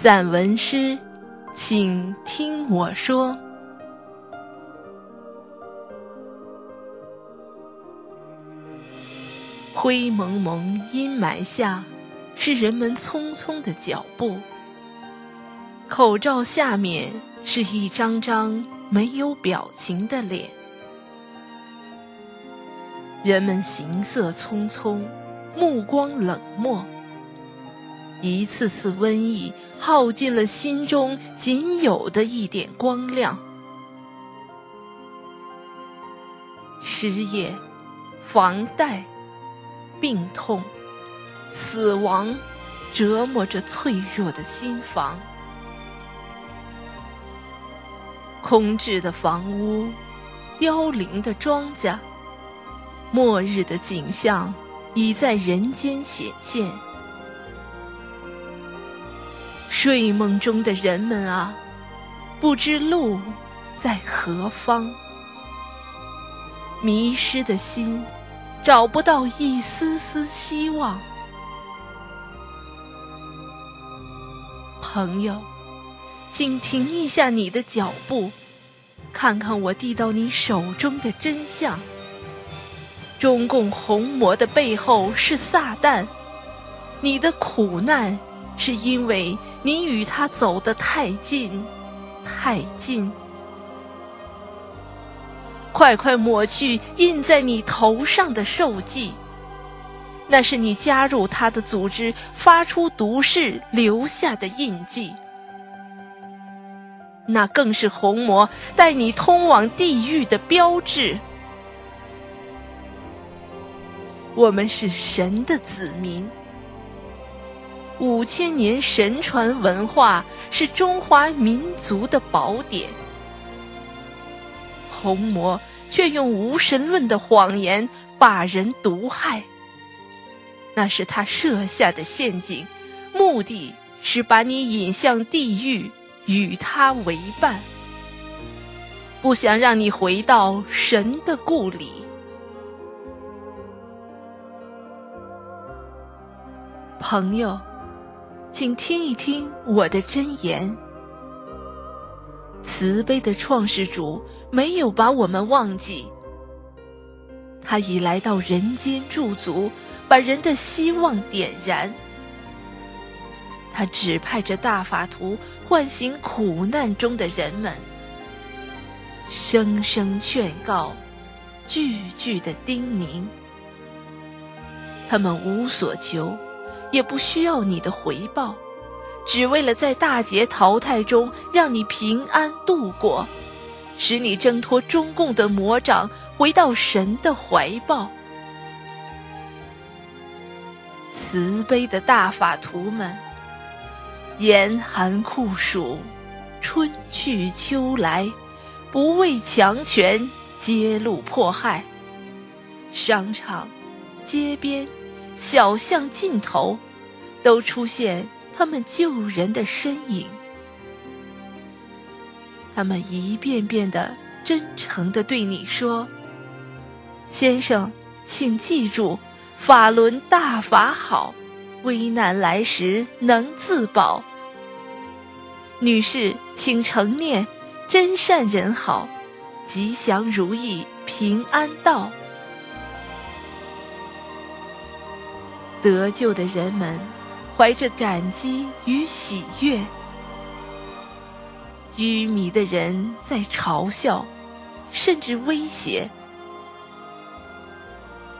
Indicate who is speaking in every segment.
Speaker 1: 散文诗，请听我说。灰蒙蒙阴霾下，是人们匆匆的脚步。口罩下面是一张张没有表情的脸。人们行色匆匆，目光冷漠。一次次瘟疫耗尽了心中仅有的一点光亮。失业、房贷、病痛、死亡，折磨着脆弱的心房。空置的房屋，凋零的庄稼，末日的景象已在人间显现。睡梦中的人们啊，不知路在何方。迷失的心，找不到一丝丝希望。朋友，请停一下你的脚步，看看我递到你手中的真相。中共红魔的背后是撒旦，你的苦难。是因为你与他走得太近，太近。快快抹去印在你头上的兽迹，那是你加入他的组织、发出毒誓留下的印记。那更是红魔带你通往地狱的标志。我们是神的子民。五千年神传文化是中华民族的宝典，红魔却用无神论的谎言把人毒害，那是他设下的陷阱，目的是把你引向地狱，与他为伴，不想让你回到神的故里，朋友。请听一听我的真言。慈悲的创世主没有把我们忘记，他已来到人间驻足，把人的希望点燃。他指派着大法图唤醒苦难中的人们，声声劝告，句句的叮咛。他们无所求。也不需要你的回报，只为了在大劫淘汰中让你平安度过，使你挣脱中共的魔掌，回到神的怀抱。慈悲的大法徒们，严寒酷暑，春去秋来，不畏强权，揭露迫害。商场、街边。小巷尽头，都出现他们救人的身影。他们一遍遍的真诚的对你说：“先生，请记住，法轮大法好，危难来时能自保。女士，请成念，真善人好，吉祥如意，平安到。”得救的人们怀着感激与喜悦，愚迷的人在嘲笑，甚至威胁。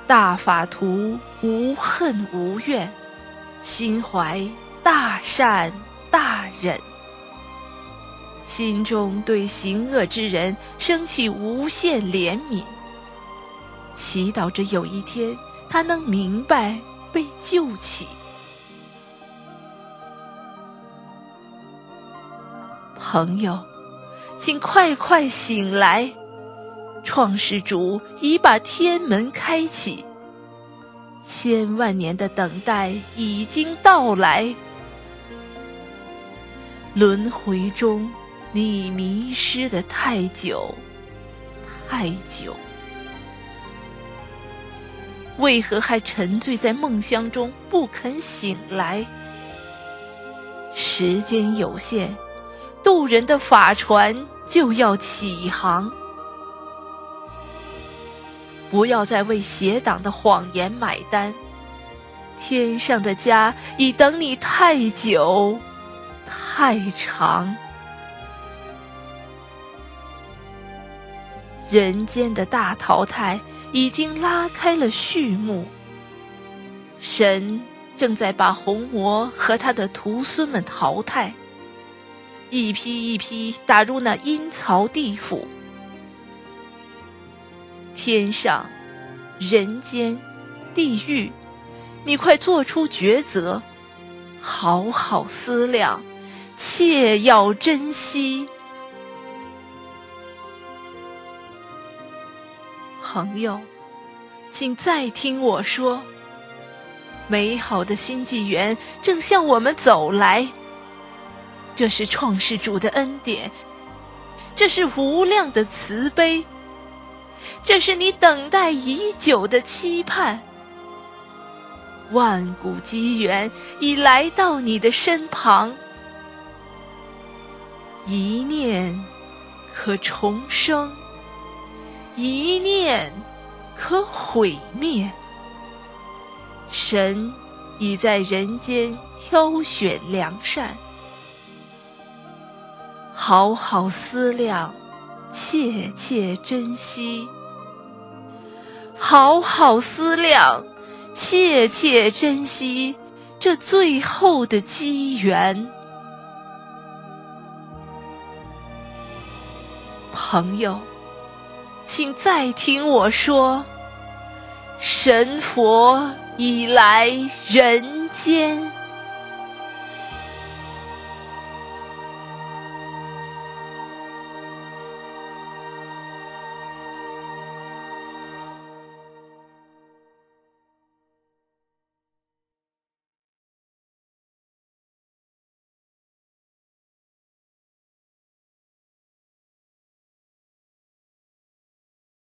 Speaker 1: 大法徒无恨无怨，心怀大善大忍，心中对行恶之人升起无限怜悯，祈祷着有一天他能明白。被救起，朋友，请快快醒来！创世主已把天门开启，千万年的等待已经到来。轮回中，你迷失的太久，太久。为何还沉醉在梦乡中不肯醒来？时间有限，渡人的法船就要起航。不要再为邪党的谎言买单，天上的家已等你太久，太长。人间的大淘汰已经拉开了序幕，神正在把红魔和他的徒孙们淘汰，一批一批打入那阴曹地府。天上、人间、地狱，你快做出抉择，好好思量，切要珍惜。朋友，请再听我说。美好的新纪元正向我们走来，这是创世主的恩典，这是无量的慈悲，这是你等待已久的期盼。万古机缘已来到你的身旁，一念可重生。一念可毁灭，神已在人间挑选良善，好好思量，切切珍惜，好好思量，切切珍惜这最后的机缘，朋友。请再听我说，神佛已来人间。